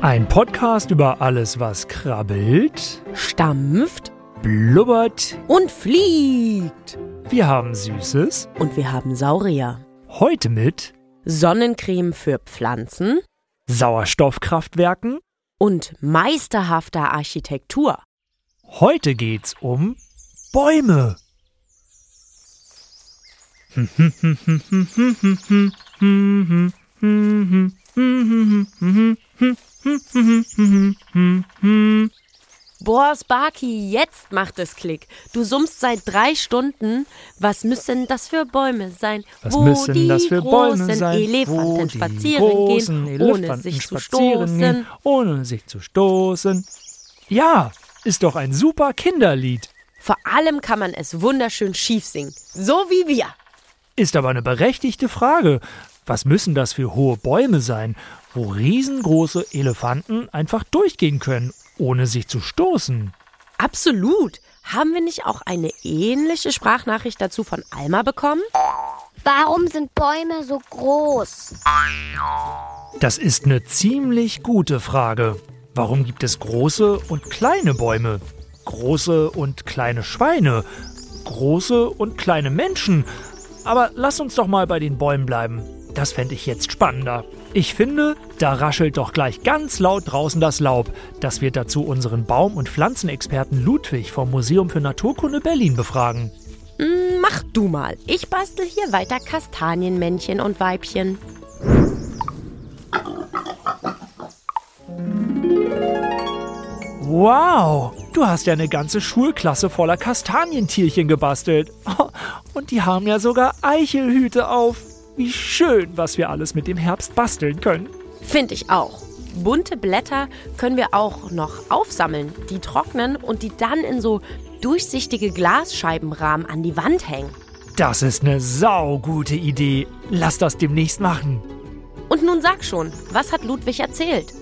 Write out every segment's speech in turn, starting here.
Ein Podcast über alles, was krabbelt, stampft blubbert. und fliegt. Wir haben Süßes. Und wir haben Saurier. Heute mit Sonnencreme für Pflanzen Sauerstoffkraftwerken. und meisterhafter Architektur. Heute geht's um Bäume. Boah, Sparky, jetzt macht es Klick. Du summst seit drei Stunden. Was müssen das für Bäume sein? Was wo müssen die das für Bäume großen sein? Elefanten spazieren gehen, ohne Elefanten sich zu stoßen. Gehen, ohne sich zu stoßen. Ja, ist doch ein super Kinderlied. Vor allem kann man es wunderschön schief singen. So wie wir. Ist aber eine berechtigte Frage. Was müssen das für hohe Bäume sein, wo riesengroße Elefanten einfach durchgehen können, ohne sich zu stoßen? Absolut. Haben wir nicht auch eine ähnliche Sprachnachricht dazu von Alma bekommen? Warum sind Bäume so groß? Das ist eine ziemlich gute Frage. Warum gibt es große und kleine Bäume? Große und kleine Schweine? Große und kleine Menschen? Aber lass uns doch mal bei den Bäumen bleiben. Das fände ich jetzt spannender. Ich finde, da raschelt doch gleich ganz laut draußen das Laub. Das wird dazu unseren Baum- und Pflanzenexperten Ludwig vom Museum für Naturkunde Berlin befragen. Hm, Mach du mal. Ich bastel hier weiter Kastanienmännchen und Weibchen. Wow, du hast ja eine ganze Schulklasse voller Kastanientierchen gebastelt. Und die haben ja sogar Eichelhüte auf. Wie schön, was wir alles mit dem Herbst basteln können. Finde ich auch. Bunte Blätter können wir auch noch aufsammeln, die trocknen und die dann in so durchsichtige Glasscheibenrahmen an die Wand hängen. Das ist eine saugute Idee. Lass das demnächst machen. Und nun sag schon, was hat Ludwig erzählt?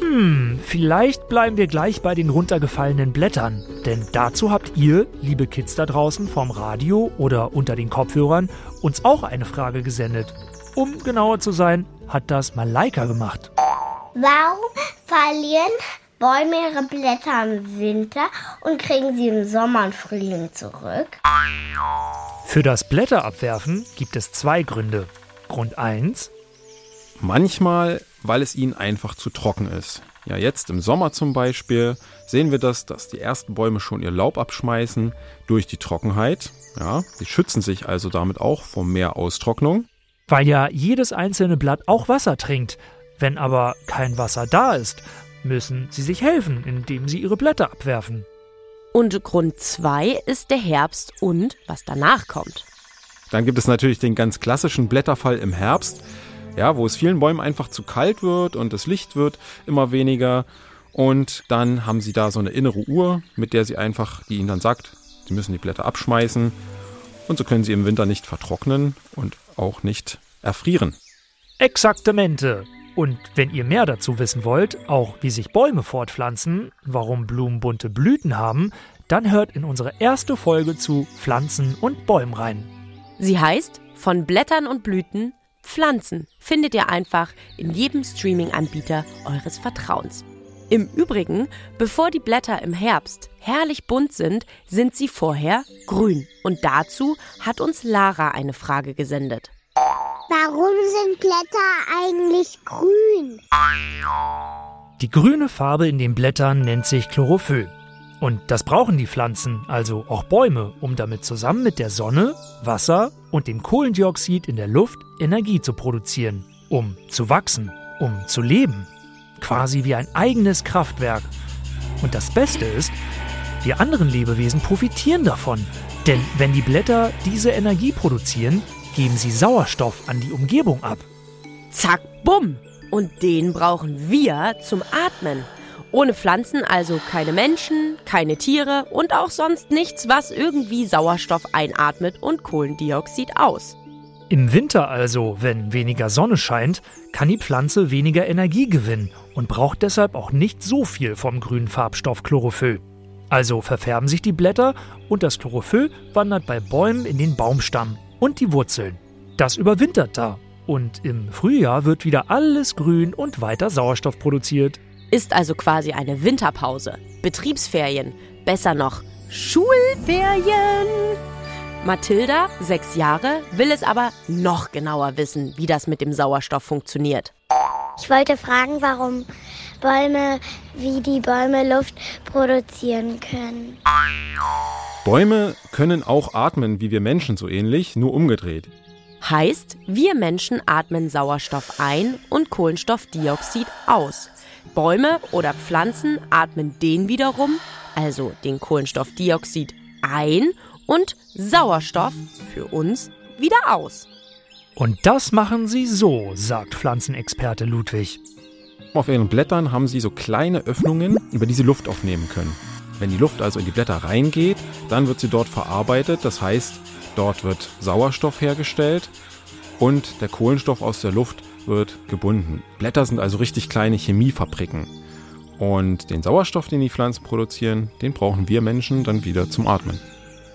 Hm, vielleicht bleiben wir gleich bei den runtergefallenen Blättern. Denn dazu habt ihr, liebe Kids da draußen vom Radio oder unter den Kopfhörern, uns auch eine Frage gesendet. Um genauer zu sein, hat das Malaika gemacht. Warum verlieren Bäume ihre Blätter im Winter und kriegen sie im Sommer und Frühling zurück? Für das Blätterabwerfen gibt es zwei Gründe. Grund 1, Manchmal, weil es ihnen einfach zu trocken ist. Ja, jetzt im Sommer zum Beispiel sehen wir das, dass die ersten Bäume schon ihr Laub abschmeißen durch die Trockenheit. Ja, sie schützen sich also damit auch vor mehr Austrocknung. weil ja jedes einzelne Blatt auch Wasser trinkt. Wenn aber kein Wasser da ist, müssen sie sich helfen, indem sie ihre Blätter abwerfen. Und Grund 2 ist der Herbst und was danach kommt. Dann gibt es natürlich den ganz klassischen Blätterfall im Herbst, ja, wo es vielen Bäumen einfach zu kalt wird und das Licht wird immer weniger. Und dann haben sie da so eine innere Uhr, mit der sie einfach, die ihnen dann sagt, sie müssen die Blätter abschmeißen. Und so können sie im Winter nicht vertrocknen und auch nicht erfrieren. Exaktamente. Und wenn ihr mehr dazu wissen wollt, auch wie sich Bäume fortpflanzen, warum Blumen bunte Blüten haben, dann hört in unsere erste Folge zu Pflanzen und Bäumen rein. Sie heißt Von Blättern und Blüten Pflanzen. Findet ihr einfach in jedem Streaming-Anbieter eures Vertrauens. Im Übrigen, bevor die Blätter im Herbst herrlich bunt sind, sind sie vorher grün. Und dazu hat uns Lara eine Frage gesendet. Warum sind Blätter eigentlich grün? Die grüne Farbe in den Blättern nennt sich Chlorophyll. Und das brauchen die Pflanzen, also auch Bäume, um damit zusammen mit der Sonne, Wasser und dem Kohlendioxid in der Luft Energie zu produzieren, um zu wachsen, um zu leben. Quasi wie ein eigenes Kraftwerk. Und das Beste ist, wir anderen Lebewesen profitieren davon. Denn wenn die Blätter diese Energie produzieren, geben sie Sauerstoff an die Umgebung ab. Zack, bumm. Und den brauchen wir zum Atmen. Ohne Pflanzen also keine Menschen, keine Tiere und auch sonst nichts, was irgendwie Sauerstoff einatmet und Kohlendioxid aus. Im Winter also, wenn weniger Sonne scheint, kann die Pflanze weniger Energie gewinnen und braucht deshalb auch nicht so viel vom grünen Farbstoff Chlorophyll. Also verfärben sich die Blätter und das Chlorophyll wandert bei Bäumen in den Baumstamm und die Wurzeln. Das überwintert da und im Frühjahr wird wieder alles grün und weiter Sauerstoff produziert. Ist also quasi eine Winterpause, Betriebsferien, besser noch Schulferien. Mathilda, sechs Jahre, will es aber noch genauer wissen, wie das mit dem Sauerstoff funktioniert. Ich wollte fragen, warum Bäume wie die Bäume Luft produzieren können. Bäume können auch atmen, wie wir Menschen so ähnlich, nur umgedreht. Heißt, wir Menschen atmen Sauerstoff ein und Kohlenstoffdioxid aus. Bäume oder Pflanzen atmen den wiederum, also den Kohlenstoffdioxid, ein und Sauerstoff für uns wieder aus. Und das machen sie so, sagt Pflanzenexperte Ludwig. Auf ihren Blättern haben sie so kleine Öffnungen, über die sie Luft aufnehmen können. Wenn die Luft also in die Blätter reingeht, dann wird sie dort verarbeitet. Das heißt, dort wird Sauerstoff hergestellt und der Kohlenstoff aus der Luft wird gebunden. Blätter sind also richtig kleine Chemiefabriken. Und den Sauerstoff, den die Pflanzen produzieren, den brauchen wir Menschen dann wieder zum Atmen.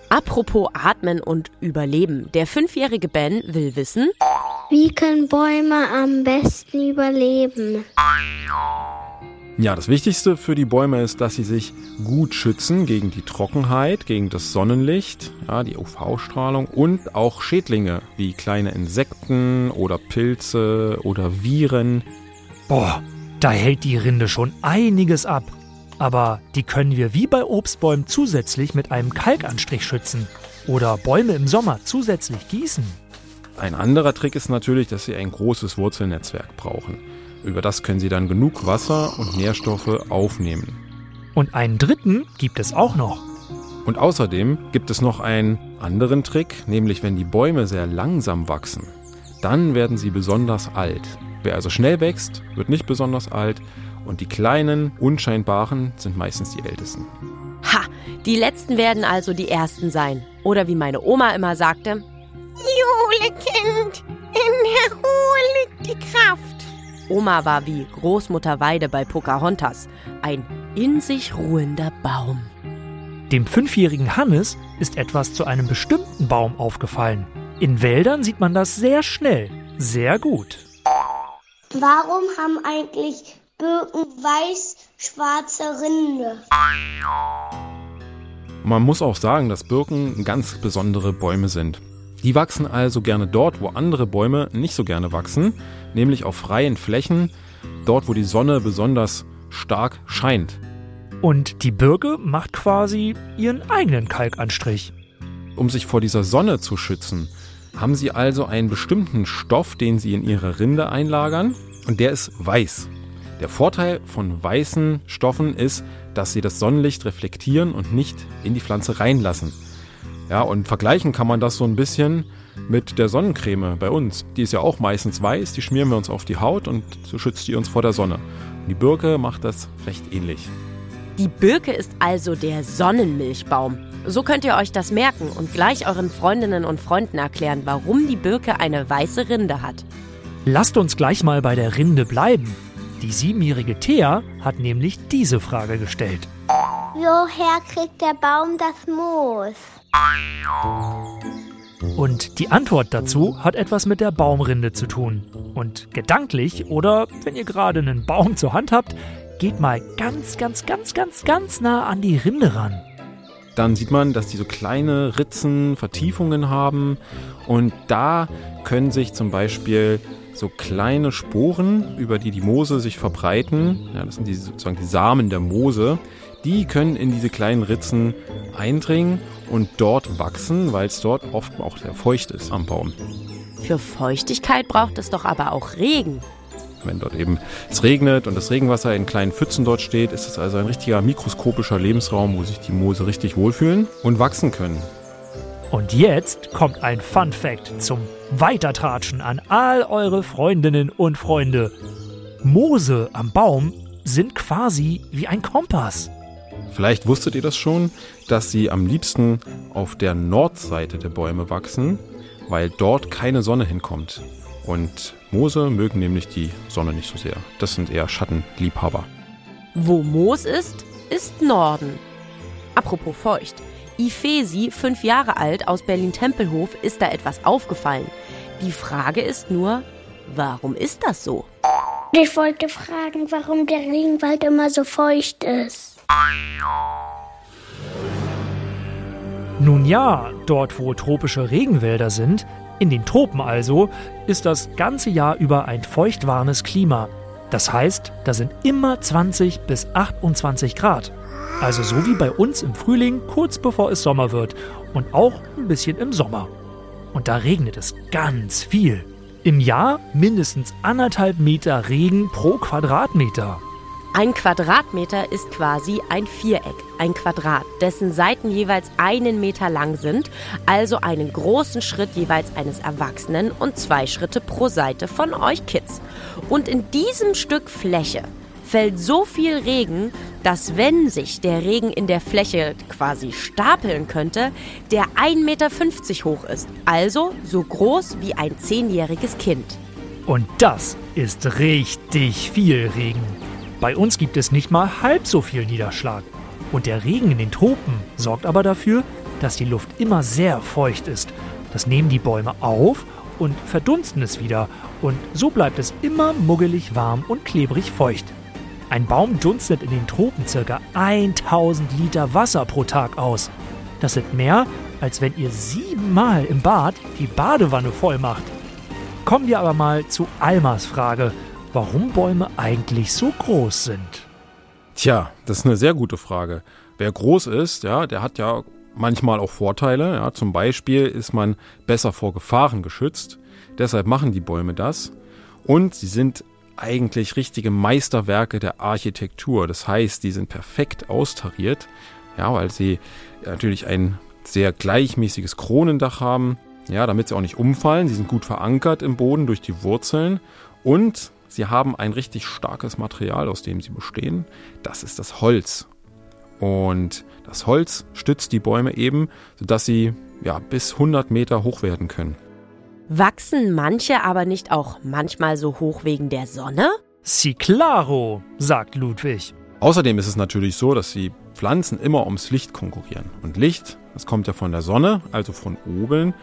Apropos Atmen und Überleben. Der fünfjährige Ben will wissen, Wie können Bäume am besten überleben? Ja, das Wichtigste für die Bäume ist, dass sie sich gut schützen gegen die Trockenheit, gegen das Sonnenlicht, ja, die UV-Strahlung und auch Schädlinge wie kleine Insekten oder Pilze oder Viren. Boah, da hält die Rinde schon einiges ab. Aber die können wir wie bei Obstbäumen zusätzlich mit einem Kalkanstrich schützen. Oder Bäume im Sommer zusätzlich gießen. Ein anderer Trick ist natürlich, dass sie ein großes Wurzelnetzwerk brauchen. Über das können sie dann genug Wasser und Nährstoffe aufnehmen. Und einen dritten gibt es auch noch. Und außerdem gibt es noch einen anderen Trick, nämlich wenn die Bäume sehr langsam wachsen, dann werden sie besonders alt. Wer also schnell wächst, wird nicht besonders alt und die kleinen, unscheinbaren sind meistens die ältesten. ha, die letzten werden also die ersten sein. Oder wie meine Oma immer sagte, Julekind, in der Ruhe liegt die Kraft. Oma war wie Großmutter Weide bei Pocahontas, ein in sich ruhender Baum. Dem fünfjährigen Hannes ist etwas zu einem bestimmten Baum aufgefallen. In Wäldern sieht man das sehr schnell, sehr gut. Warum haben eigentlich Birken weiß-schwarze Rinde? Man muss auch sagen, dass Birken ganz besondere Bäume sind. Die wachsen also gerne dort, wo andere Bäume nicht so gerne wachsen, nämlich auf freien Flächen, dort, wo die Sonne besonders stark scheint. Und die Birke macht quasi ihren eigenen Kalkanstrich. Um sich vor dieser Sonne zu schützen, haben sie also einen bestimmten Stoff, den sie in ihre Rinde einlagern, und der ist weiß. Der Vorteil von weißen Stoffen ist, dass sie das Sonnenlicht reflektieren und nicht in die Pflanze reinlassen. Ja, und vergleichen kann man das so ein bisschen mit der Sonnencreme bei uns. Die ist ja auch meistens weiß, die schmieren wir uns auf die Haut und so schützt die uns vor der Sonne. Und die Birke macht das recht ähnlich. Die Birke ist also der Sonnenmilchbaum. So könnt ihr euch das merken und gleich euren Freundinnen und Freunden erklären, warum die Birke eine weiße Rinde hat. Lasst uns gleich mal bei der Rinde bleiben. Die siebenjährige Thea hat nämlich diese Frage gestellt. Woher kriegt der Baum das Moos? Und die Antwort dazu hat etwas mit der Baumrinde zu tun. Und gedanklich oder wenn ihr gerade einen Baum zur Hand habt, geht mal ganz, ganz, ganz, ganz, ganz nah an die Rinde ran. Dann sieht man, dass die so kleine Ritzen, Vertiefungen haben und da können sich zum Beispiel so kleine Sporen, über die die Moose sich verbreiten, ja, das sind die, sozusagen die Samen der Moose, die können in diese kleinen Ritzen eindringen und dort wachsen, weil es dort oft auch sehr feucht ist am Baum. Für Feuchtigkeit braucht es doch aber auch Regen. Wenn dort eben es regnet und das Regenwasser in kleinen Pfützen dort steht, ist es also ein richtiger mikroskopischer Lebensraum, wo sich die Moose richtig wohlfühlen und wachsen können. Und jetzt kommt ein Fun Fact zum weitertratschen an all eure Freundinnen und Freunde. Moose am Baum sind quasi wie ein Kompass. Vielleicht wusstet ihr das schon, dass sie am liebsten auf der Nordseite der Bäume wachsen, weil dort keine Sonne hinkommt. Und Moose mögen nämlich die Sonne nicht so sehr. Das sind eher Schattenliebhaber. Wo Moos ist, ist Norden. Apropos feucht. Ifesi, fünf Jahre alt, aus Berlin-Tempelhof, ist da etwas aufgefallen. Die Frage ist nur, warum ist das so? Ich wollte fragen, warum der Regenwald immer so feucht ist. Nun ja, dort wo tropische Regenwälder sind, in den Tropen also, ist das ganze Jahr über ein feuchtwarmes Klima. Das heißt, da sind immer 20 bis 28 Grad. Also so wie bei uns im Frühling, kurz bevor es Sommer wird und auch ein bisschen im Sommer. Und da regnet es ganz viel. Im Jahr mindestens anderthalb Meter Regen pro Quadratmeter. Ein Quadratmeter ist quasi ein Viereck, ein Quadrat, dessen Seiten jeweils einen Meter lang sind, also einen großen Schritt jeweils eines Erwachsenen und zwei Schritte pro Seite von euch Kids. Und in diesem Stück Fläche fällt so viel Regen, dass wenn sich der Regen in der Fläche quasi stapeln könnte, der 1,50 Meter hoch ist, also so groß wie ein zehnjähriges Kind. Und das ist richtig viel Regen. Bei uns gibt es nicht mal halb so viel Niederschlag. Und der Regen in den Tropen sorgt aber dafür, dass die Luft immer sehr feucht ist. Das nehmen die Bäume auf und verdunsten es wieder. Und so bleibt es immer muggelig warm und klebrig feucht. Ein Baum dunstet in den Tropen ca. 1000 Liter Wasser pro Tag aus. Das sind mehr, als wenn ihr siebenmal im Bad die Badewanne voll macht. Kommen wir aber mal zu Almas Frage warum Bäume eigentlich so groß sind. Tja, das ist eine sehr gute Frage. Wer groß ist, ja, der hat ja manchmal auch Vorteile. Ja. Zum Beispiel ist man besser vor Gefahren geschützt. Deshalb machen die Bäume das. Und sie sind eigentlich richtige Meisterwerke der Architektur. Das heißt, die sind perfekt austariert, ja, weil sie natürlich ein sehr gleichmäßiges Kronendach haben, ja, damit sie auch nicht umfallen. Sie sind gut verankert im Boden durch die Wurzeln und Sie haben ein richtig starkes Material, aus dem sie bestehen. Das ist das Holz. Und das Holz stützt die Bäume eben, sodass sie ja, bis 100 Meter hoch werden können. Wachsen manche aber nicht auch manchmal so hoch wegen der Sonne? Si claro, sagt Ludwig. Außerdem ist es natürlich so, dass die Pflanzen immer ums Licht konkurrieren. Und Licht, das kommt ja von der Sonne, also von oben.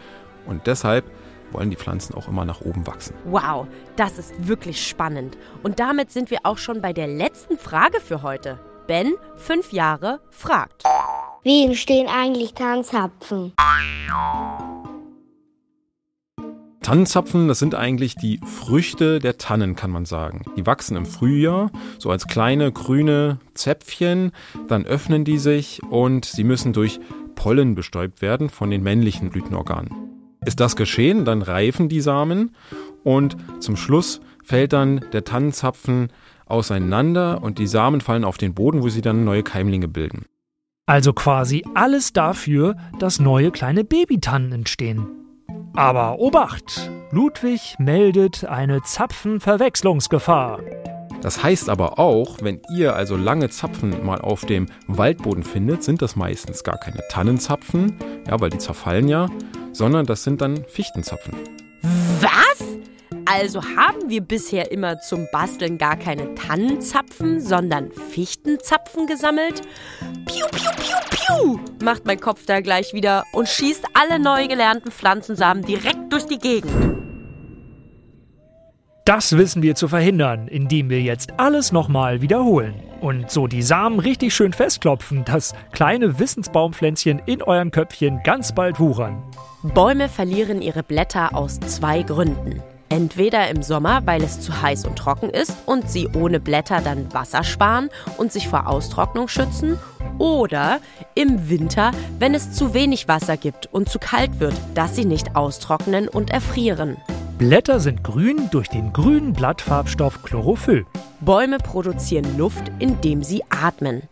Und deshalb wollen die Pflanzen auch immer nach oben wachsen. Wow, das ist wirklich spannend. Und damit sind wir auch schon bei der letzten Frage für heute. Ben, fünf Jahre, fragt. Wie entstehen eigentlich Tannenzapfen? Tannenzapfen, das sind eigentlich die Früchte der Tannen, kann man sagen. Die wachsen im Frühjahr, so als kleine grüne Zäpfchen, dann öffnen die sich und sie müssen durch Pollen bestäubt werden von den männlichen Blütenorganen. Ist das geschehen, dann reifen die Samen und zum Schluss fällt dann der Tannenzapfen auseinander und die Samen fallen auf den Boden, wo sie dann neue Keimlinge bilden. Also quasi alles dafür, dass neue kleine Babytannen entstehen. Aber Obacht! Ludwig meldet eine Zapfenverwechslungsgefahr. Das heißt aber auch, wenn ihr also lange Zapfen mal auf dem Waldboden findet, sind das meistens gar keine Tannenzapfen, ja, weil die zerfallen ja, sondern das sind dann Fichtenzapfen. Was? Also haben wir bisher immer zum Basteln gar keine Tannenzapfen, sondern Fichtenzapfen gesammelt? Piu, piu, piu, piu, macht mein Kopf da gleich wieder und schießt alle neu gelernten Pflanzensamen direkt durch die Gegend. Das wissen wir zu verhindern, indem wir jetzt alles nochmal wiederholen. Und so die Samen richtig schön festklopfen, dass kleine Wissensbaumpflänzchen in euren Köpfchen ganz bald wuchern. Bäume verlieren ihre Blätter aus zwei Gründen. Entweder im Sommer, weil es zu heiß und trocken ist und sie ohne Blätter dann Wasser sparen und sich vor Austrocknung schützen, oder im Winter, wenn es zu wenig Wasser gibt und zu kalt wird, dass sie nicht austrocknen und erfrieren. Blätter sind grün durch den grünen Blattfarbstoff Chlorophyll. Bäume produzieren Luft, indem sie atmen.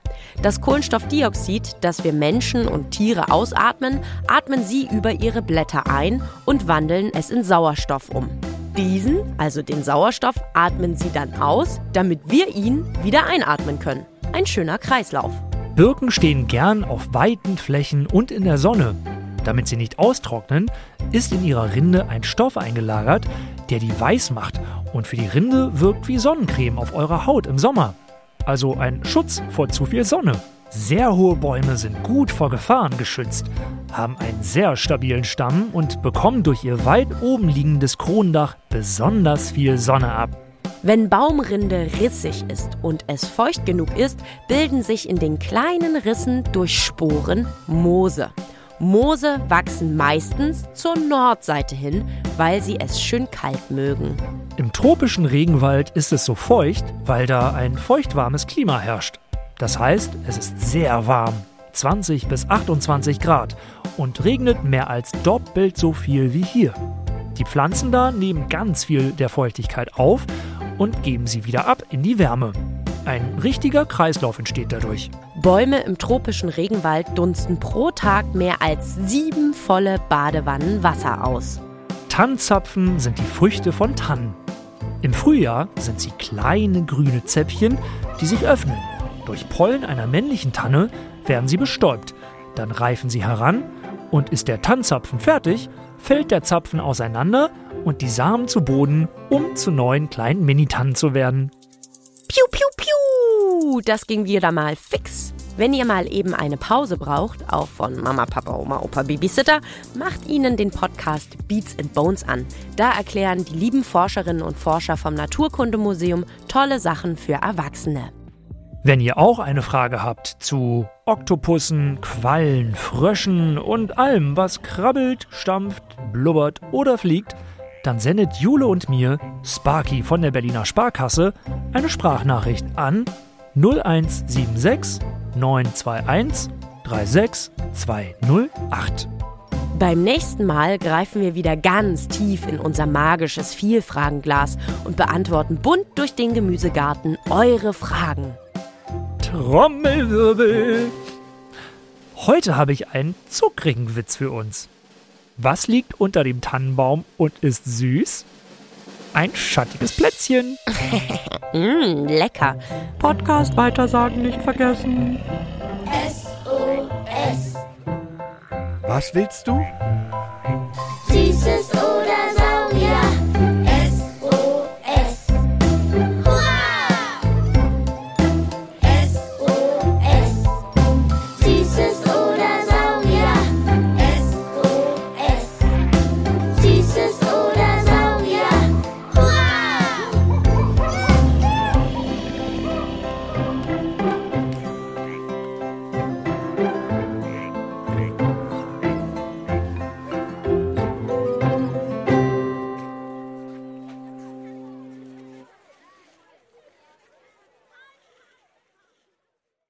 Das Kohlenstoffdioxid, das wir Menschen und Tiere ausatmen, atmen sie über ihre Blätter ein und wandeln es in Sauerstoff um. Diesen, also den Sauerstoff, atmen sie dann aus, damit wir ihn wieder einatmen können. Ein schöner Kreislauf. Birken stehen gern auf weiten Flächen und in der Sonne. Damit sie nicht austrocknen, ist in ihrer Rinde ein Stoff eingelagert, der die weiß macht und für die Rinde wirkt wie Sonnencreme auf eurer Haut im Sommer. Also ein Schutz vor zu viel Sonne. Sehr hohe Bäume sind gut vor Gefahren geschützt, haben einen sehr stabilen Stamm und bekommen durch ihr weit oben liegendes Kronendach besonders viel Sonne ab. Wenn Baumrinde rissig ist und es feucht genug ist, bilden sich in den kleinen Rissen durch Sporen Moose. Moose wachsen meistens zur Nordseite hin, weil sie es schön kalt mögen. Im tropischen Regenwald ist es so feucht, weil da ein feuchtwarmes Klima herrscht. Das heißt, es ist sehr warm, 20 bis 28 Grad und regnet mehr als doppelt so viel wie hier. Die Pflanzen da nehmen ganz viel der Feuchtigkeit auf und geben sie wieder ab in die Wärme. Ein richtiger Kreislauf entsteht dadurch. Bäume im tropischen Regenwald dunsten pro Tag mehr als sieben volle Badewannen Wasser aus. Tannzapfen sind die Früchte von Tannen. Im Frühjahr sind sie kleine grüne Zäpfchen, die sich öffnen. Durch Pollen einer männlichen Tanne werden sie bestäubt. Dann reifen sie heran und ist der Tannzapfen fertig, fällt der Zapfen auseinander und die Samen zu Boden, um zu neuen kleinen Minitannen zu werden. Piu, piu, Das ging wieder mal fix. Wenn ihr mal eben eine Pause braucht, auch von Mama, Papa, Oma, Opa, Babysitter, macht ihnen den Podcast Beats and Bones an. Da erklären die lieben Forscherinnen und Forscher vom Naturkundemuseum tolle Sachen für Erwachsene. Wenn ihr auch eine Frage habt zu Oktopussen, Quallen, Fröschen und allem, was krabbelt, stampft, blubbert oder fliegt, dann sendet Jule und mir, Sparky von der Berliner Sparkasse, eine Sprachnachricht an 0176 921 36208. Beim nächsten Mal greifen wir wieder ganz tief in unser magisches Vielfragenglas und beantworten bunt durch den Gemüsegarten eure Fragen. Trommelwirbel! Heute habe ich einen zuckrigen Witz für uns. Was liegt unter dem Tannenbaum und ist süß? ein schattiges Plätzchen. mm, lecker. Podcast weitersagen nicht vergessen. SOS. Was willst du? Süßes